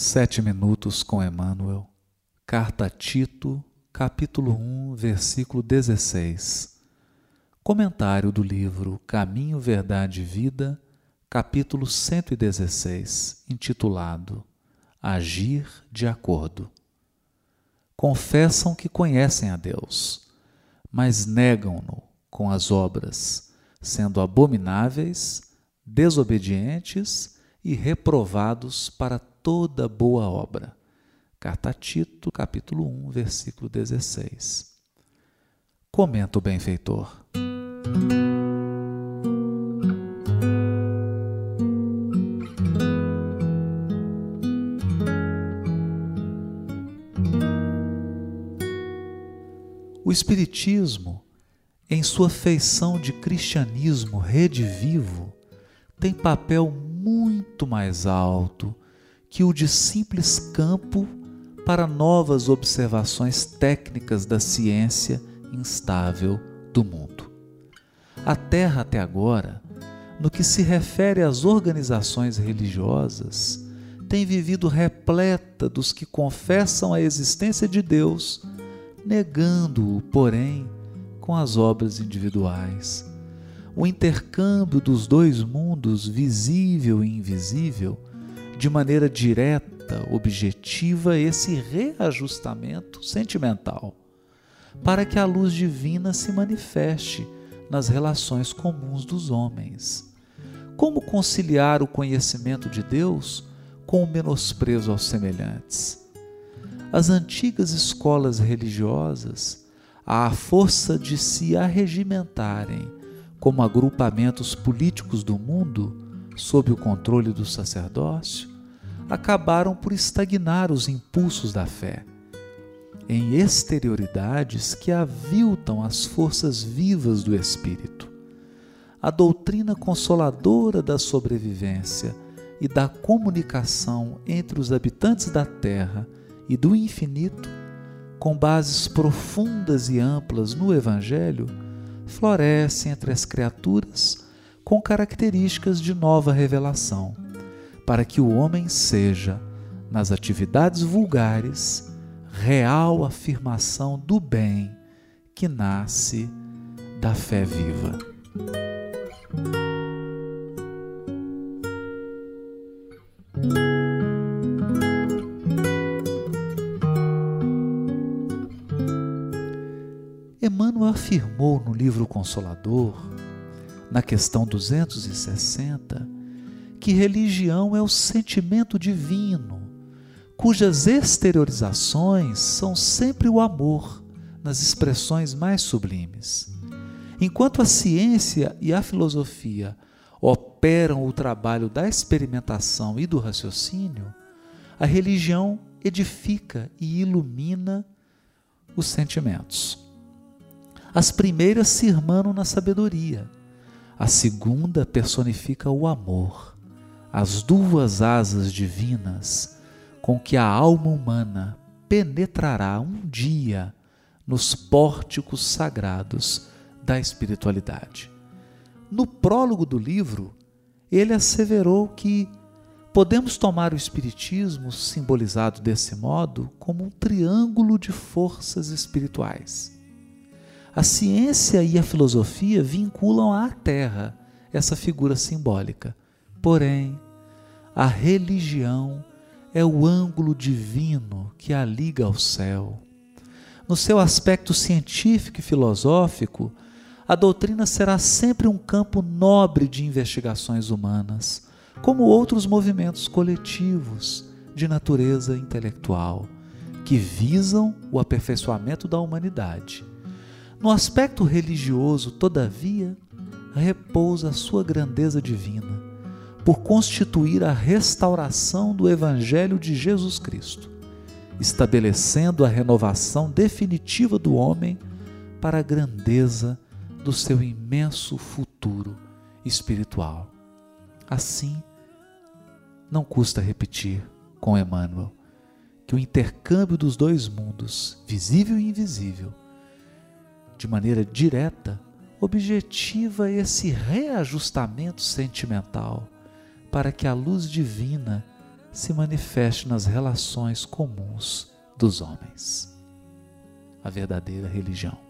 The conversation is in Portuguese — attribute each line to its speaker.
Speaker 1: Sete minutos com Emmanuel. Carta a Tito, capítulo 1, versículo 16. Comentário do livro Caminho, Verdade e Vida, capítulo 116, intitulado Agir de Acordo. Confessam que conhecem a Deus, mas negam-no com as obras, sendo abomináveis, desobedientes e reprovados para toda boa obra. Carta a Tito, capítulo 1, versículo 16. Comenta o benfeitor. O Espiritismo, em sua feição de cristianismo redivivo, tem papel muito mais alto que o de simples campo para novas observações técnicas da ciência instável do mundo. A Terra, até agora, no que se refere às organizações religiosas, tem vivido repleta dos que confessam a existência de Deus, negando-o, porém, com as obras individuais. O intercâmbio dos dois mundos, visível e invisível, de maneira direta, objetiva, esse reajustamento sentimental, para que a luz divina se manifeste nas relações comuns dos homens. Como conciliar o conhecimento de Deus com o menosprezo aos semelhantes? As antigas escolas religiosas, à força de se arregimentarem como agrupamentos políticos do mundo, sob o controle do sacerdócio, acabaram por estagnar os impulsos da fé em exterioridades que aviltam as forças vivas do espírito. A doutrina consoladora da sobrevivência e da comunicação entre os habitantes da terra e do infinito, com bases profundas e amplas no Evangelho, floresce entre as criaturas com características de nova revelação, para que o homem seja, nas atividades vulgares, real afirmação do bem que nasce da fé viva. Emmanuel afirmou no livro Consolador na questão 260, que religião é o sentimento divino, cujas exteriorizações são sempre o amor, nas expressões mais sublimes. Enquanto a ciência e a filosofia operam o trabalho da experimentação e do raciocínio, a religião edifica e ilumina os sentimentos. As primeiras se irmanam na sabedoria, a segunda personifica o amor, as duas asas divinas com que a alma humana penetrará um dia nos pórticos sagrados da espiritualidade. No prólogo do livro, ele asseverou que podemos tomar o Espiritismo, simbolizado desse modo, como um triângulo de forças espirituais a ciência e a filosofia vinculam à Terra essa figura simbólica. Porém, a religião é o ângulo divino que a liga ao céu. No seu aspecto científico e filosófico, a doutrina será sempre um campo nobre de investigações humanas, como outros movimentos coletivos de natureza intelectual, que visam o aperfeiçoamento da humanidade no aspecto religioso, todavia, repousa a sua grandeza divina, por constituir a restauração do Evangelho de Jesus Cristo, estabelecendo a renovação definitiva do homem para a grandeza do seu imenso futuro espiritual. Assim, não custa repetir com Emmanuel que o intercâmbio dos dois mundos, visível e invisível, de maneira direta, objetiva esse reajustamento sentimental para que a luz divina se manifeste nas relações comuns dos homens. A verdadeira religião.